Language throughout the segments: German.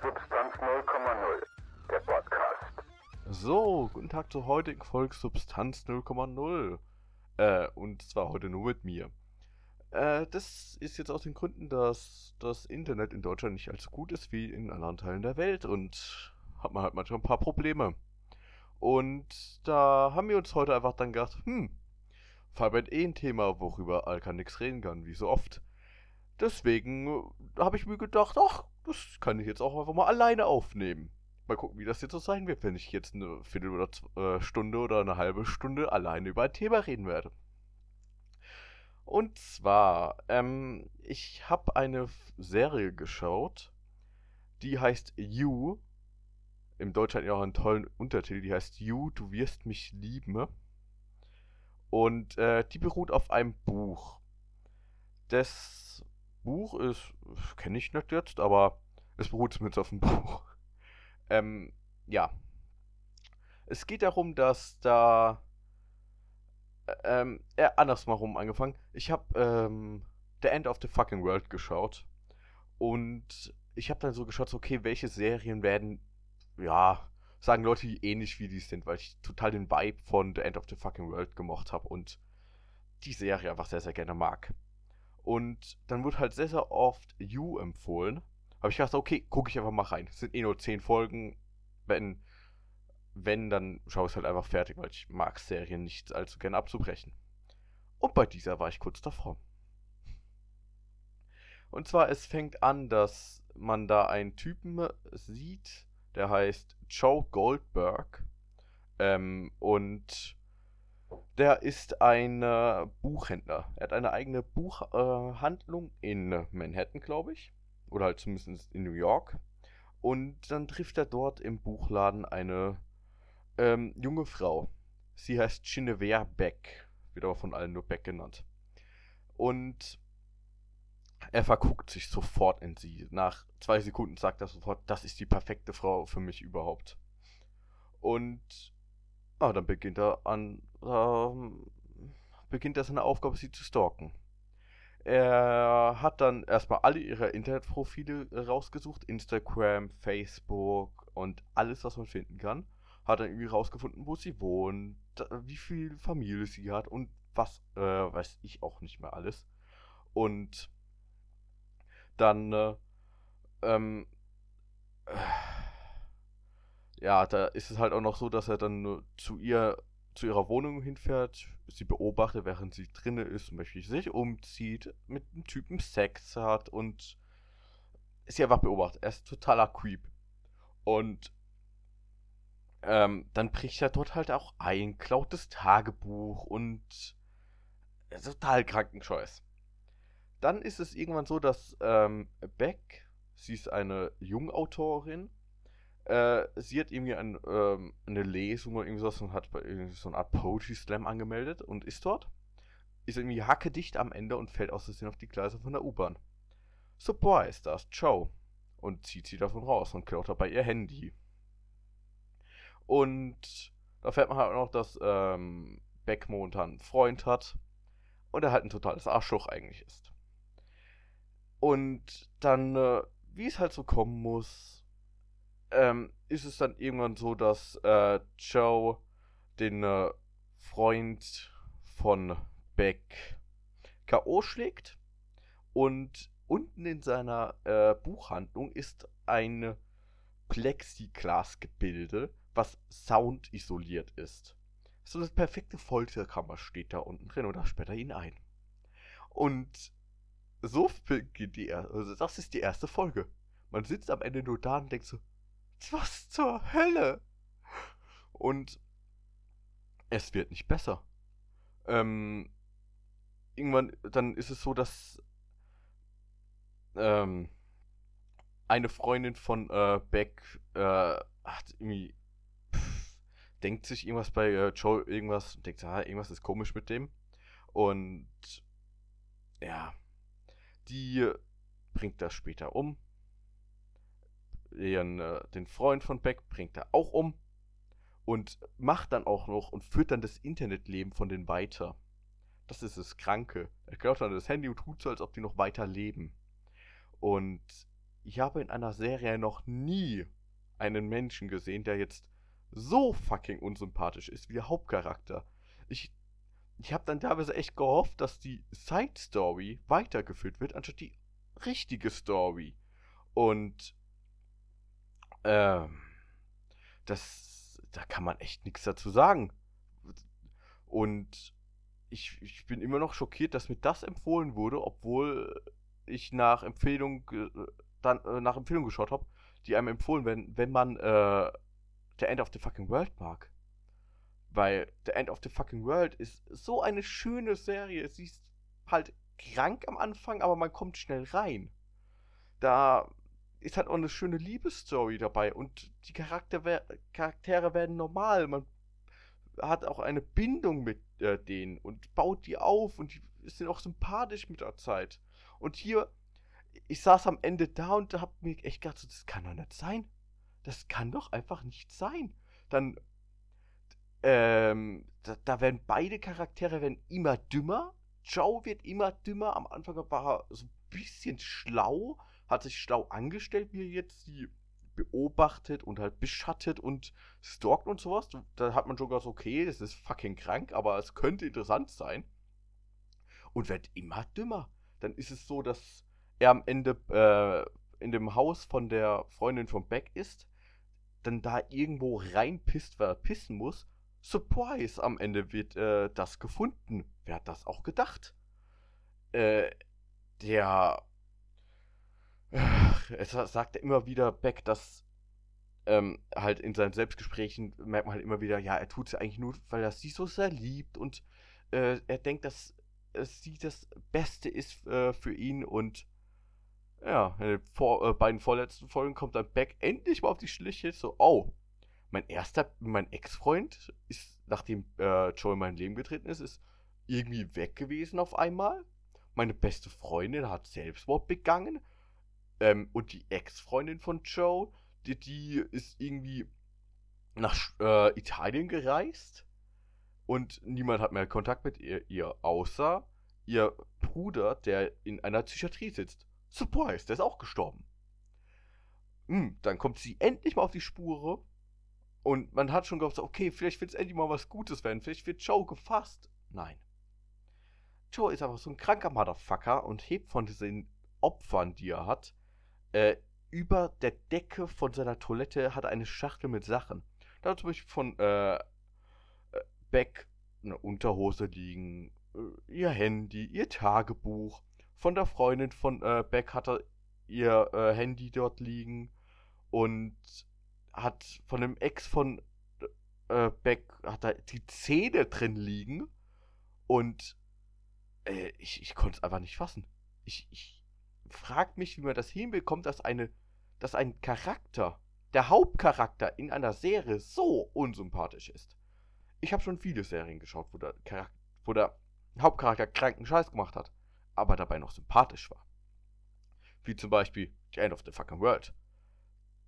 Substanz 0,0, der Podcast. So, guten Tag zur heutigen Folge Substanz 0,0. Äh, und zwar heute nur mit mir. Äh, das ist jetzt aus den Gründen, dass das Internet in Deutschland nicht allzu gut ist wie in anderen Teilen der Welt und hat man halt manchmal ein paar Probleme. Und da haben wir uns heute einfach dann gedacht, hm, Fireband eh ein Thema, worüber Alka nix reden kann, wie so oft. Deswegen äh, habe ich mir gedacht, ach, das kann ich jetzt auch einfach mal alleine aufnehmen. Mal gucken, wie das jetzt so sein wird, wenn ich jetzt eine Viertel oder äh, Stunde oder eine halbe Stunde alleine über ein Thema reden werde. Und zwar, ähm, ich habe eine Serie geschaut, die heißt You. Im Deutschen hat ja auch einen tollen Untertitel, die heißt You, du wirst mich lieben. Und äh, die beruht auf einem Buch. Das Buch ist, kenne ich nicht jetzt, aber es beruht zumindest auf dem Buch. Ähm, ja. Es geht darum, dass da. Ähm, äh, andersrum angefangen. Ich habe ähm, The End of the Fucking World geschaut. Und ich habe dann so geschaut, okay, welche Serien werden, ja, sagen Leute, die ähnlich wie die sind, weil ich total den Vibe von The End of the Fucking World gemocht habe und die Serie einfach sehr, sehr gerne mag. Und dann wird halt sehr, sehr oft You empfohlen. Habe ich gedacht, okay, gucke ich einfach mal rein. Es sind eh nur 10 Folgen. Wenn, wenn, dann schaue ich es halt einfach fertig, weil ich mag Serien nicht allzu gerne abzubrechen. Und bei dieser war ich kurz davor. Und zwar, es fängt an, dass man da einen Typen sieht, der heißt Joe Goldberg. Ähm, und der ist ein äh, Buchhändler. Er hat eine eigene Buchhandlung äh, in Manhattan, glaube ich. Oder halt zumindest in New York. Und dann trifft er dort im Buchladen eine ähm, junge Frau. Sie heißt Genevieve Beck. Wird aber von allen nur Beck genannt. Und er verguckt sich sofort in sie. Nach zwei Sekunden sagt er sofort, das ist die perfekte Frau für mich überhaupt. Und ah, dann beginnt er an, ähm, beginnt er seine Aufgabe, sie zu stalken. Er hat dann erstmal alle ihre Internetprofile rausgesucht, Instagram, Facebook und alles, was man finden kann. Hat dann irgendwie rausgefunden, wo sie wohnt, wie viel Familie sie hat und was, äh, weiß ich auch nicht mehr alles. Und dann äh, ähm, äh, ja, da ist es halt auch noch so, dass er dann zu ihr zu ihrer Wohnung hinfährt, sie beobachtet, während sie drinne ist, Beispiel sich umzieht, mit einem Typen Sex hat und sie einfach beobachtet. Er ist totaler Creep. Und ähm, dann bricht er dort halt auch ein, klaut das Tagebuch und total kranken Scheiß. Dann ist es irgendwann so, dass ähm, Beck, sie ist eine Jungautorin, äh, sie hat irgendwie ein, ähm, eine Lesung oder irgendwas und hat so eine Art Poetry Slam angemeldet und ist dort. Ist irgendwie hackedicht am Ende und fällt aus Versehen auf die Gleise von der U-Bahn. Ist das Joe. Und zieht sie davon raus und klaut dabei ihr Handy. Und da fährt man halt auch noch, dass ähm, Beck momentan einen Freund hat und er halt ein totales Arschloch eigentlich ist. Und dann, äh, wie es halt so kommen muss, ähm, ist es dann irgendwann so, dass äh, Joe den äh, Freund von Beck K.O. schlägt und unten in seiner äh, Buchhandlung ist ein Plexiglasgebilde, was soundisoliert ist. So eine perfekte Folterkammer steht da unten drin da sperrt er ihn ein. Und so beginnt die erste, also das ist die erste Folge. Man sitzt am Ende nur da und denkt so, was zur Hölle? Und es wird nicht besser. Ähm, irgendwann, dann ist es so, dass ähm, eine Freundin von äh, Beck äh, hat irgendwie pff, denkt sich irgendwas bei äh, Joe irgendwas und denkt, ah, irgendwas ist komisch mit dem. Und ja, die bringt das später um. Ihren, äh, den Freund von Beck bringt er auch um. Und macht dann auch noch und führt dann das Internetleben von denen weiter. Das ist das Kranke. Er klaut dann das Handy und tut so, als ob die noch weiter leben. Und ich habe in einer Serie noch nie einen Menschen gesehen, der jetzt so fucking unsympathisch ist wie der Hauptcharakter. Ich, ich habe dann teilweise echt gehofft, dass die Side Story weitergeführt wird, anstatt die richtige Story. Und ähm, das, da kann man echt nichts dazu sagen. Und ich, ich bin immer noch schockiert, dass mir das empfohlen wurde, obwohl ich nach Empfehlung dann äh, nach Empfehlung geschaut habe, die einem empfohlen werden, wenn man äh, The End of the Fucking World mag. Weil The End of the Fucking World ist so eine schöne Serie. Sie ist halt krank am Anfang, aber man kommt schnell rein. Da ist halt auch eine schöne Liebesstory dabei und die Charakter Charaktere werden normal. Man hat auch eine Bindung mit äh, denen und baut die auf und die sind auch sympathisch mit der Zeit. Und hier, ich saß am Ende da und hab mir echt gedacht, das kann doch nicht sein. Das kann doch einfach nicht sein. Dann, ähm, da, da werden beide Charaktere werden immer dümmer. Joe wird immer dümmer. Am Anfang war er so ein bisschen schlau, hat sich schlau angestellt, wie er jetzt sie beobachtet und halt beschattet und stalkt und sowas. Da hat man schon gesagt, okay, das ist fucking krank, aber es könnte interessant sein. Und wird immer dümmer. Dann ist es so, dass er am Ende äh, in dem Haus von der Freundin von Beck ist, dann da irgendwo reinpisst, weil er pissen muss. Surprise, am Ende wird äh, das gefunden. Wer hat das auch gedacht? Äh, der es sagt er immer wieder Beck, dass ähm, halt in seinen Selbstgesprächen merkt man halt immer wieder, ja, er tut es eigentlich nur, weil er sie so sehr liebt und äh, er denkt, dass es sie das Beste ist äh, für ihn und ja, in den vor, äh, beiden vorletzten Folgen kommt dann Beck endlich mal auf die Schliche, so, oh, mein erster, mein Ex-Freund ist, nachdem äh, Joe in mein Leben getreten ist, ist irgendwie weg gewesen auf einmal. Meine beste Freundin hat Selbstmord begangen ähm, und die Ex-Freundin von Joe, die, die ist irgendwie nach äh, Italien gereist. Und niemand hat mehr Kontakt mit ihr, ihr, außer ihr Bruder, der in einer Psychiatrie sitzt. Surprise, der ist auch gestorben. Hm, dann kommt sie endlich mal auf die Spur. Und man hat schon gehofft, okay, vielleicht wird es endlich mal was Gutes werden. Vielleicht wird Joe gefasst. Nein. Joe ist einfach so ein kranker Motherfucker und hebt von diesen Opfern, die er hat, äh, über der Decke von seiner Toilette hat er eine Schachtel mit Sachen. Da hat zum Beispiel von äh, äh, Beck eine Unterhose liegen, äh, ihr Handy, ihr Tagebuch. Von der Freundin von äh, Beck hat er ihr äh, Handy dort liegen und hat von dem Ex von äh, Beck hat er die Zähne drin liegen und äh, ich, ich konnte es einfach nicht fassen. Ich, ich, fragt mich, wie man das hinbekommt, dass eine, dass ein Charakter, der Hauptcharakter in einer Serie so unsympathisch ist. Ich habe schon viele Serien geschaut, wo der, Charakter, wo der Hauptcharakter kranken Scheiß gemacht hat, aber dabei noch sympathisch war. Wie zum Beispiel The End of the Fucking World.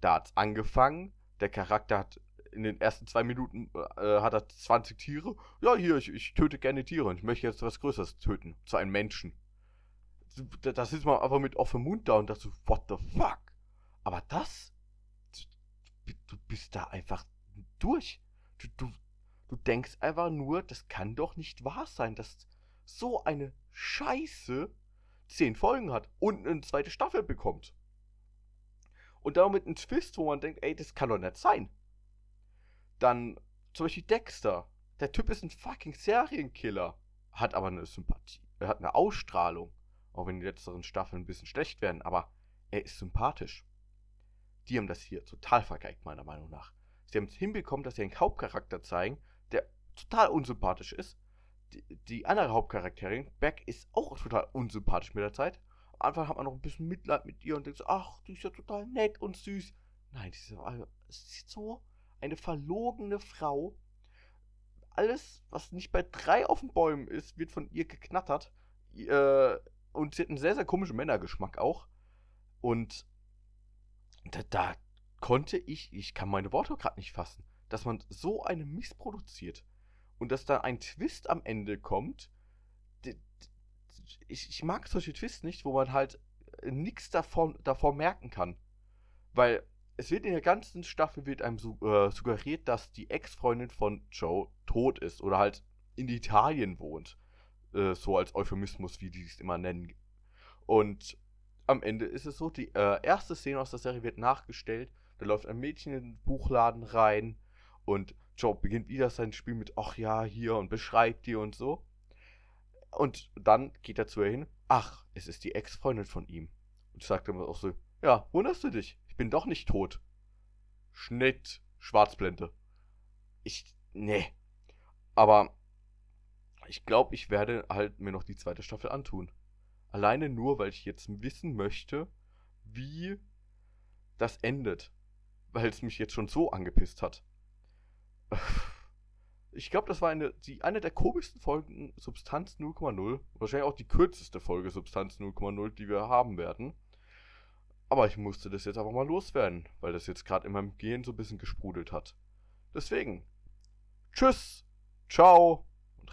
Da hat's angefangen, der Charakter hat in den ersten zwei Minuten äh, hat er 20 Tiere. Ja, hier, ich, ich töte gerne Tiere und ich möchte jetzt was Größeres töten. Zu einem Menschen da, da sitzt man einfach mit offenem Mund da und dachte so, what the fuck? Aber das, du, du bist da einfach durch. Du, du, du denkst einfach nur, das kann doch nicht wahr sein, dass so eine Scheiße zehn Folgen hat und eine zweite Staffel bekommt. Und damit ein Twist, wo man denkt, ey, das kann doch nicht sein. Dann zum Beispiel Dexter. Der Typ ist ein fucking Serienkiller. Hat aber eine Sympathie. Er hat eine Ausstrahlung. Auch wenn die letzteren Staffeln ein bisschen schlecht werden, aber er ist sympathisch. Die haben das hier total vergeigt, meiner Meinung nach. Sie haben es hinbekommen, dass sie einen Hauptcharakter zeigen, der total unsympathisch ist. Die, die andere Hauptcharakterin, Beck, ist auch total unsympathisch mit der Zeit. Am Anfang hat man noch ein bisschen Mitleid mit ihr und denkt so, ach, die ist ja total nett und süß. Nein, sie ist so eine verlogene Frau. Alles, was nicht bei drei auf den Bäumen ist, wird von ihr geknattert. Äh, und sie hat einen sehr, sehr komischen Männergeschmack auch. Und da, da konnte ich, ich kann meine Worte gerade nicht fassen, dass man so eine Mist produziert. Und dass da ein Twist am Ende kommt. Ich, ich mag solche Twists nicht, wo man halt nichts davon, davor merken kann. Weil es wird in der ganzen Staffel wird einem äh, suggeriert, dass die Ex-Freundin von Joe tot ist oder halt in Italien wohnt. Äh, so als Euphemismus, wie die es immer nennen. Und am Ende ist es so, die äh, erste Szene aus der Serie wird nachgestellt. Da läuft ein Mädchen in den Buchladen rein und Joe beginnt wieder sein Spiel mit, ach ja, hier und beschreibt die und so. Und dann geht er zu ihr hin, ach, es ist die Ex-Freundin von ihm. Und sagt dann auch so, ja, wunderst du dich? Ich bin doch nicht tot. Schnitt, Schwarzblende. Ich, nee. Aber ich glaube, ich werde halt mir noch die zweite Staffel antun. Alleine nur, weil ich jetzt wissen möchte, wie das endet. Weil es mich jetzt schon so angepisst hat. Ich glaube, das war eine, die, eine der komischsten Folgen Substanz 0,0. Wahrscheinlich auch die kürzeste Folge Substanz 0,0, die wir haben werden. Aber ich musste das jetzt einfach mal loswerden, weil das jetzt gerade in meinem Gehirn so ein bisschen gesprudelt hat. Deswegen. Tschüss, ciao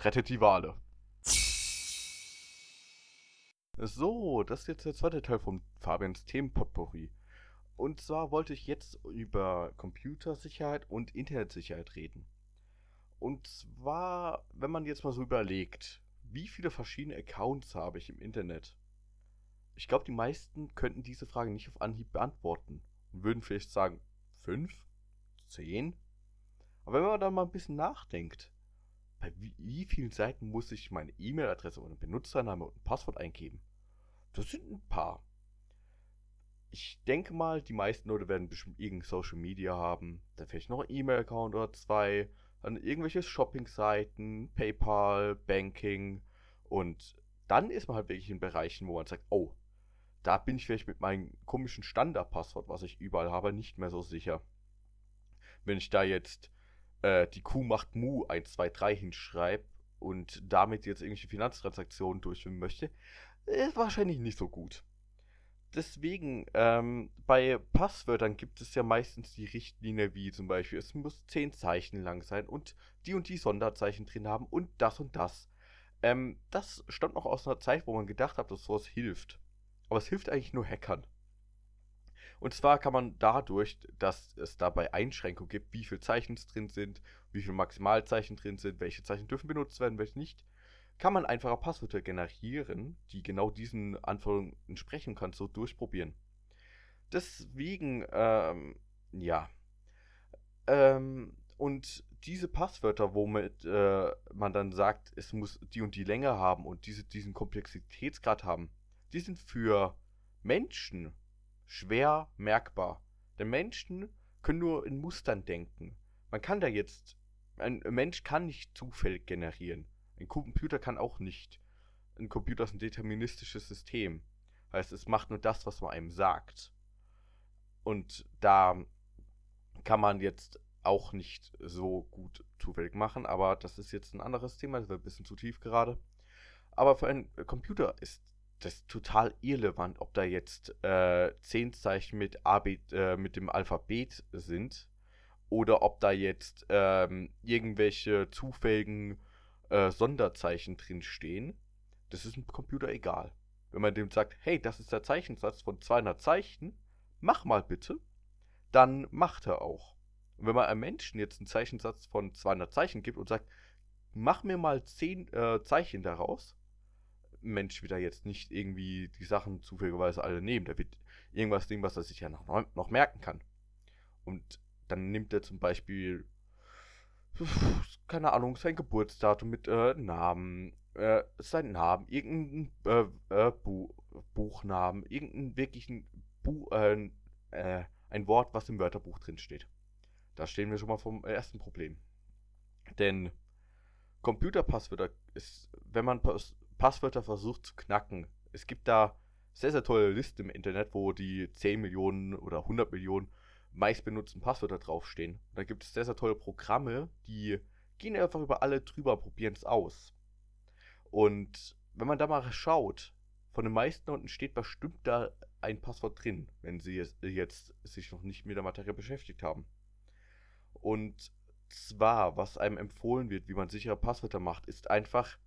rettet die Wale. So, das ist jetzt der zweite Teil von Fabians Themenpotpourri. Und zwar wollte ich jetzt über Computersicherheit und Internetsicherheit reden. Und zwar, wenn man jetzt mal so überlegt, wie viele verschiedene Accounts habe ich im Internet? Ich glaube, die meisten könnten diese Frage nicht auf Anhieb beantworten und würden vielleicht sagen, fünf, zehn. Aber wenn man dann mal ein bisschen nachdenkt, bei wie, vielen Seiten muss ich meine E-Mail-Adresse und Benutzername und ein Passwort eingeben? Das sind ein paar. Ich denke mal, die meisten Leute werden bestimmt irgendein Social Media haben. Dann vielleicht noch ein E-Mail-Account oder zwei. Dann irgendwelche Shopping-Seiten, PayPal, Banking. Und dann ist man halt wirklich in Bereichen, wo man sagt, oh, da bin ich vielleicht mit meinem komischen Standardpasswort, was ich überall habe, nicht mehr so sicher. Wenn ich da jetzt äh, die Kuh macht Mu 123 hinschreibe und damit jetzt irgendwelche Finanztransaktionen durchführen möchte, ist wahrscheinlich nicht so gut. Deswegen, ähm, bei Passwörtern gibt es ja meistens die Richtlinie, wie zum Beispiel, es muss 10 Zeichen lang sein und die und die Sonderzeichen drin haben und das und das. Ähm, das stammt noch aus einer Zeit, wo man gedacht hat, dass sowas hilft. Aber es hilft eigentlich nur Hackern. Und zwar kann man dadurch, dass es dabei Einschränkungen gibt, wie viele Zeichen drin sind, wie viele Maximalzeichen drin sind, welche Zeichen dürfen benutzt werden, welche nicht, kann man einfache Passwörter generieren, die genau diesen Anforderungen entsprechen kann, so durchprobieren. Deswegen, ähm, ja. Ähm, und diese Passwörter, womit äh, man dann sagt, es muss die und die Länge haben und diese, diesen Komplexitätsgrad haben, die sind für Menschen schwer merkbar. Denn Menschen können nur in Mustern denken. Man kann da jetzt, ein Mensch kann nicht zufällig generieren. Ein Computer kann auch nicht. Ein Computer ist ein deterministisches System. Heißt, es macht nur das, was man einem sagt. Und da kann man jetzt auch nicht so gut zufällig machen, aber das ist jetzt ein anderes Thema, das wird ein bisschen zu tief gerade. Aber für einen Computer ist das total irrelevant, ob da jetzt äh, 10 Zeichen mit, AB, äh, mit dem Alphabet sind oder ob da jetzt ähm, irgendwelche zufälligen äh, Sonderzeichen drin stehen. Das ist dem Computer egal. Wenn man dem sagt, hey, das ist der Zeichensatz von 200 Zeichen, mach mal bitte, dann macht er auch. Und wenn man einem Menschen jetzt einen Zeichensatz von 200 Zeichen gibt und sagt, mach mir mal 10 äh, Zeichen daraus, Mensch wird da jetzt nicht irgendwie die Sachen zufälligerweise alle nehmen. Der wird irgendwas nehmen, was er sich ja noch, noch merken kann. Und dann nimmt er zum Beispiel keine Ahnung, sein Geburtsdatum mit äh, Namen, äh, sein Namen, irgendein äh, äh, Bu Buchnamen, irgendeinen wirklichen Bu äh, äh, ein Wort, was im Wörterbuch drin steht. Da stehen wir schon mal vom ersten Problem. Denn Computerpasswörter ist, wenn man Pass Passwörter versucht zu knacken, es gibt da sehr, sehr tolle Listen im Internet, wo die 10 Millionen oder 100 Millionen meistbenutzten Passwörter draufstehen. Da gibt es sehr, sehr tolle Programme, die gehen einfach über alle drüber, probieren es aus. Und wenn man da mal schaut, von den meisten unten steht bestimmt da ein Passwort drin, wenn sie jetzt, jetzt sich noch nicht mit der Materie beschäftigt haben. Und zwar, was einem empfohlen wird, wie man sichere Passwörter macht, ist einfach,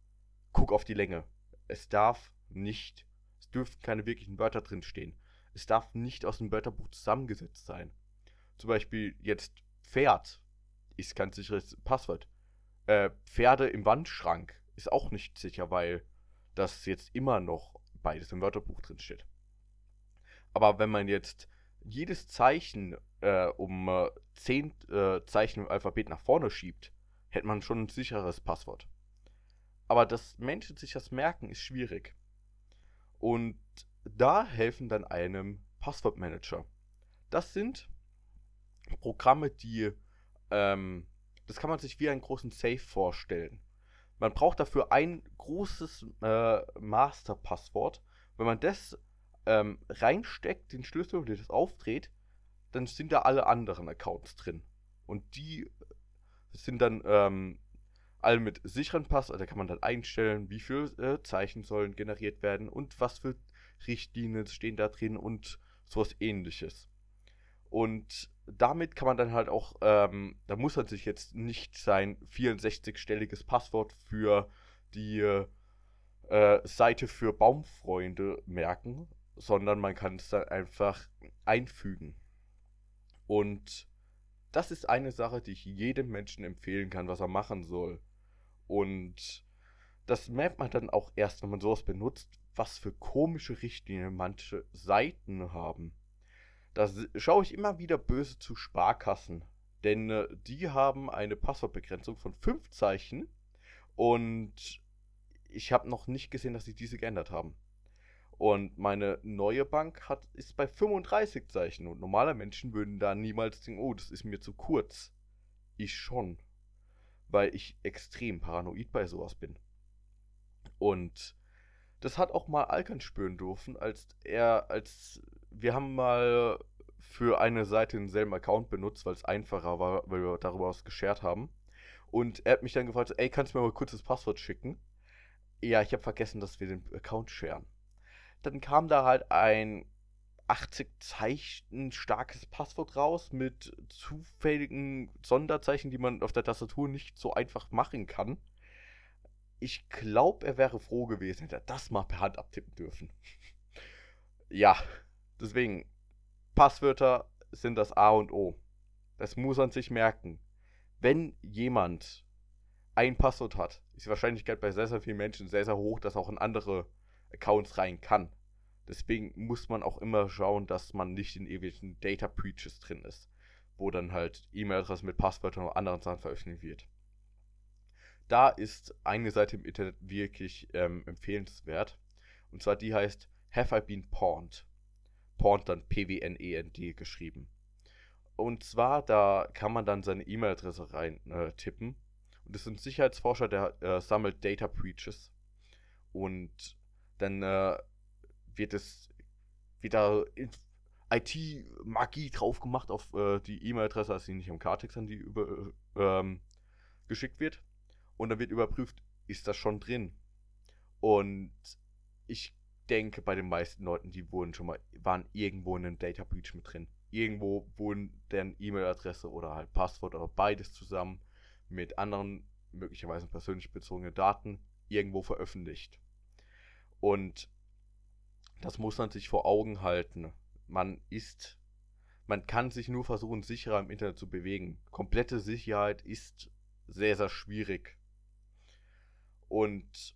guck auf die Länge. Es darf nicht Es dürfen keine wirklichen Wörter drin stehen. Es darf nicht aus dem Wörterbuch zusammengesetzt sein. Zum Beispiel jetzt Pferd ist kein sicheres Passwort. Äh, Pferde im Wandschrank ist auch nicht sicher, weil das jetzt immer noch beides im Wörterbuch drin steht. Aber wenn man jetzt jedes Zeichen äh, um äh, 10 äh, Zeichen im Alphabet nach vorne schiebt, hätte man schon ein sicheres Passwort. Aber dass Menschen sich das merken, ist schwierig. Und da helfen dann einem Passwortmanager. Das sind Programme, die, ähm, das kann man sich wie einen großen Safe vorstellen. Man braucht dafür ein großes äh, Masterpasswort. Wenn man das ähm, reinsteckt, den Schlüssel und das aufdreht, dann sind da alle anderen Accounts drin. Und die sind dann ähm, alle mit sicheren Pass, also da kann man dann einstellen, wie viele äh, Zeichen sollen generiert werden und was für Richtlinien stehen da drin und sowas ähnliches. Und damit kann man dann halt auch, ähm, da muss man sich jetzt nicht sein 64-stelliges Passwort für die äh, Seite für Baumfreunde merken, sondern man kann es dann einfach einfügen. Und das ist eine Sache, die ich jedem Menschen empfehlen kann, was er machen soll. Und das merkt man dann auch erst, wenn man sowas benutzt, was für komische Richtlinien manche Seiten haben. Da schaue ich immer wieder böse zu Sparkassen. Denn äh, die haben eine Passwortbegrenzung von 5 Zeichen. Und ich habe noch nicht gesehen, dass sie diese geändert haben. Und meine neue Bank hat, ist bei 35 Zeichen. Und normale Menschen würden da niemals denken, oh, das ist mir zu kurz. Ich schon. Weil ich extrem paranoid bei sowas bin. Und das hat auch mal Alkan spüren dürfen, als er, als wir haben mal für eine Seite denselben Account benutzt, weil es einfacher war, weil wir darüber was geshared haben. Und er hat mich dann gefragt, ey, kannst du mir mal kurz das Passwort schicken? Ja, ich habe vergessen, dass wir den Account sharen. Dann kam da halt ein 80 Zeichen starkes Passwort raus mit zufälligen Sonderzeichen, die man auf der Tastatur nicht so einfach machen kann. Ich glaube, er wäre froh gewesen, hätte er das mal per Hand abtippen dürfen. ja, deswegen, Passwörter sind das A und O. Das muss man sich merken. Wenn jemand ein Passwort hat, ist die Wahrscheinlichkeit bei sehr, sehr vielen Menschen sehr, sehr hoch, dass auch in andere Accounts rein kann. Deswegen muss man auch immer schauen, dass man nicht in ewigen Data Breaches drin ist, wo dann halt E-Mail-Adressen mit Passwörtern oder anderen Sachen veröffentlicht wird. Da ist eine Seite im Internet wirklich ähm, empfehlenswert. Und zwar die heißt Have I Been Pawned? Pawned dann P-W-N-E-N-D geschrieben. Und zwar, da kann man dann seine E-Mail-Adresse rein äh, tippen. Und das ist ein Sicherheitsforscher, der äh, sammelt Data Breaches. Und dann äh, wird es wieder IT-Magie drauf gemacht auf äh, die E-Mail-Adresse, als sie nicht am Kartex an die über, ähm, geschickt wird. Und dann wird überprüft, ist das schon drin. Und ich denke, bei den meisten Leuten, die wurden schon mal, waren irgendwo in einem Data Breach mit drin. Irgendwo wurden deren E-Mail-Adresse oder halt Passwort oder beides zusammen mit anderen, möglicherweise persönlich bezogenen Daten irgendwo veröffentlicht. Und das muss man sich vor Augen halten. Man ist, man kann sich nur versuchen, sicherer im Internet zu bewegen. Komplette Sicherheit ist sehr, sehr schwierig. Und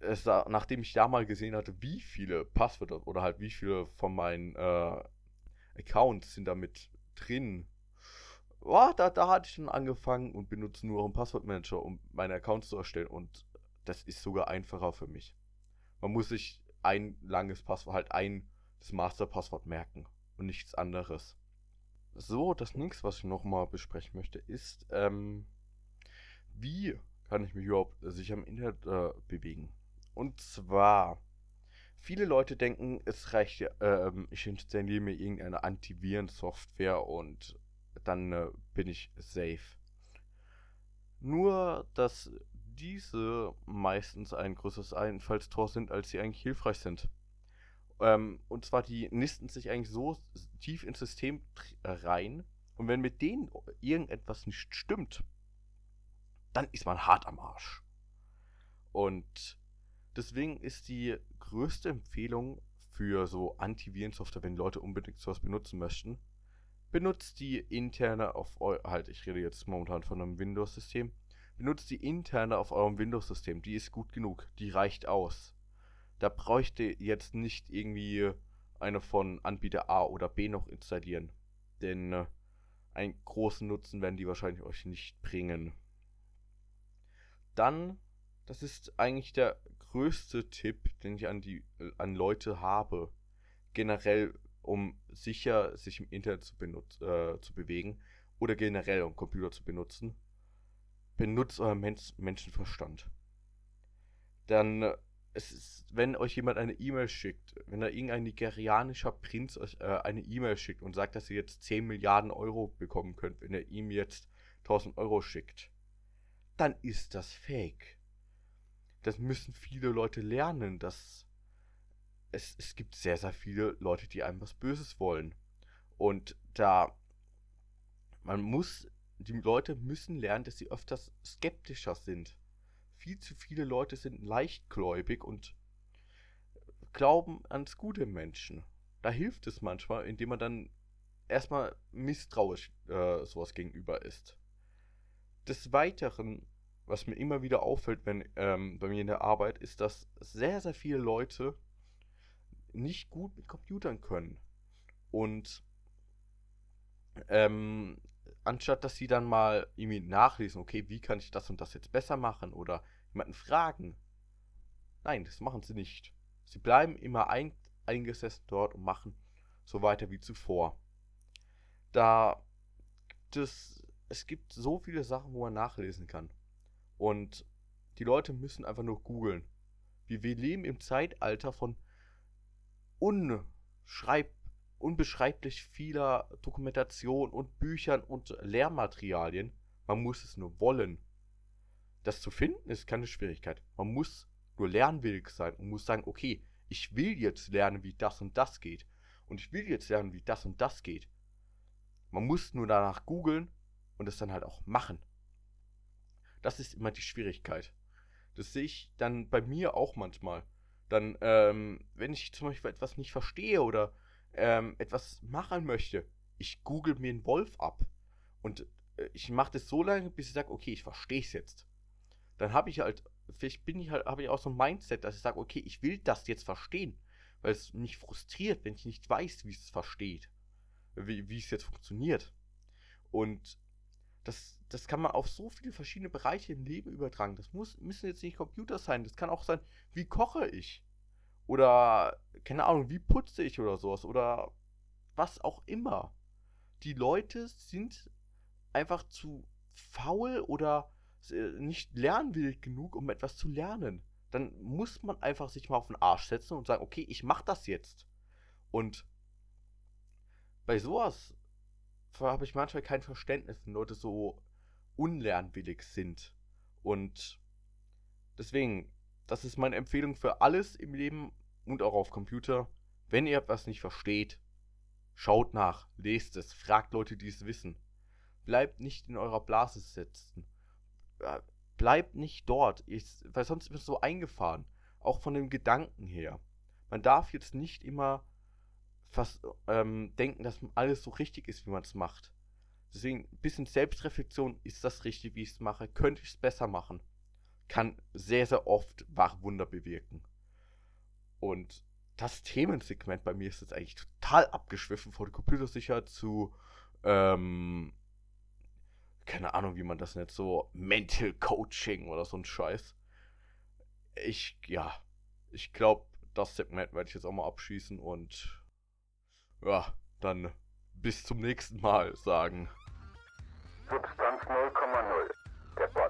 es, nachdem ich da mal gesehen hatte, wie viele Passwörter oder halt wie viele von meinen äh, Accounts sind damit drin, oh, da, da hatte ich schon angefangen und benutze nur einen Passwortmanager, um meine Accounts zu erstellen. Und das ist sogar einfacher für mich. Man muss sich ein langes Passwort, halt ein das Masterpasswort merken und nichts anderes. So, das nächste, was ich nochmal besprechen möchte, ist, ähm, wie kann ich mich überhaupt sicher im Internet äh, bewegen? Und zwar, viele Leute denken, es reicht ja, äh, ich installiere mir irgendeine Antivirensoftware und dann äh, bin ich safe. Nur, dass diese meistens ein größeres Einfallstor sind, als sie eigentlich hilfreich sind. Ähm, und zwar, die nisten sich eigentlich so tief ins System rein. Und wenn mit denen irgendetwas nicht stimmt, dann ist man hart am Arsch. Und deswegen ist die größte Empfehlung für so Antivirensoftware, wenn Leute unbedingt sowas benutzen möchten. Benutzt die interne auf eu halt, ich rede jetzt momentan von einem Windows-System. Benutzt die interne auf eurem Windows-System. Die ist gut genug. Die reicht aus. Da bräuchte jetzt nicht irgendwie eine von Anbieter A oder B noch installieren. Denn äh, einen großen Nutzen werden die wahrscheinlich euch nicht bringen. Dann, das ist eigentlich der größte Tipp, den ich an die an Leute habe, generell um sicher sich im Internet zu, benutz, äh, zu bewegen oder generell um Computer zu benutzen, benutzt euren Men Menschenverstand. Dann äh, es ist, wenn euch jemand eine E-Mail schickt, wenn da irgendein nigerianischer Prinz euch äh, eine E-Mail schickt und sagt, dass ihr jetzt 10 Milliarden Euro bekommen könnt, wenn er ihm jetzt 1000 Euro schickt, dann ist das Fake. Das müssen viele Leute lernen, dass es, es gibt sehr, sehr viele Leute, die einem was Böses wollen. Und da man muss, die Leute müssen lernen, dass sie öfters skeptischer sind viel zu viele Leute sind leichtgläubig und glauben ans gute Menschen. Da hilft es manchmal, indem man dann erstmal misstrauisch äh, sowas gegenüber ist. Des Weiteren, was mir immer wieder auffällt, wenn ähm, bei mir in der Arbeit, ist, dass sehr, sehr viele Leute nicht gut mit Computern können. Und ähm, anstatt dass sie dann mal irgendwie nachlesen, okay, wie kann ich das und das jetzt besser machen oder jemanden fragen. Nein, das machen sie nicht. Sie bleiben immer ein, eingesessen dort und machen so weiter wie zuvor. Da gibt es, gibt so viele Sachen, wo man nachlesen kann. Und die Leute müssen einfach nur googeln. Wir, wir leben im Zeitalter von unschreib, unbeschreiblich vieler Dokumentation und Büchern und Lehrmaterialien. Man muss es nur wollen. Das zu finden ist keine Schwierigkeit. Man muss nur lernwillig sein und muss sagen, okay, ich will jetzt lernen, wie das und das geht. Und ich will jetzt lernen, wie das und das geht. Man muss nur danach googeln und es dann halt auch machen. Das ist immer die Schwierigkeit. Das sehe ich dann bei mir auch manchmal. Dann, ähm, wenn ich zum Beispiel etwas nicht verstehe oder ähm, etwas machen möchte, ich google mir einen Wolf ab. Und äh, ich mache das so lange, bis ich sage, okay, ich verstehe es jetzt. Dann habe ich halt, vielleicht bin ich halt, habe ich auch so ein Mindset, dass ich sage, okay, ich will das jetzt verstehen. Weil es mich frustriert, wenn ich nicht weiß, wie es versteht. Wie, es jetzt funktioniert. Und das, das kann man auf so viele verschiedene Bereiche im Leben übertragen. Das muss, müssen jetzt nicht Computer sein. Das kann auch sein, wie koche ich? Oder, keine Ahnung, wie putze ich oder sowas? Oder was auch immer. Die Leute sind einfach zu faul oder äh, nicht lernwillig genug, um etwas zu lernen. Dann muss man einfach sich mal auf den Arsch setzen und sagen, okay, ich mach das jetzt. Und bei sowas habe ich manchmal kein Verständnis, wenn Leute so unlernwillig sind. Und deswegen, das ist meine Empfehlung für alles im Leben und auch auf Computer. Wenn ihr etwas nicht versteht, schaut nach, lest es, fragt Leute, die es wissen. Bleibt nicht in eurer Blase sitzen bleibt nicht dort, ich, weil sonst wird es so eingefahren. Auch von dem Gedanken her. Man darf jetzt nicht immer fast ähm, denken, dass alles so richtig ist, wie man es macht. Deswegen ein bisschen Selbstreflexion, ist das richtig, wie ich es mache? Könnte ich es besser machen? Kann sehr, sehr oft Wachwunder bewirken. Und das Themensegment bei mir ist jetzt eigentlich total abgeschwiffen von Computersicherheit zu ähm, keine Ahnung, wie man das nennt, so Mental Coaching oder so ein Scheiß. Ich, ja, ich glaube, das Segment werde ich jetzt auch mal abschießen und ja, dann bis zum nächsten Mal sagen. Substanz 0,0. Der Podcast.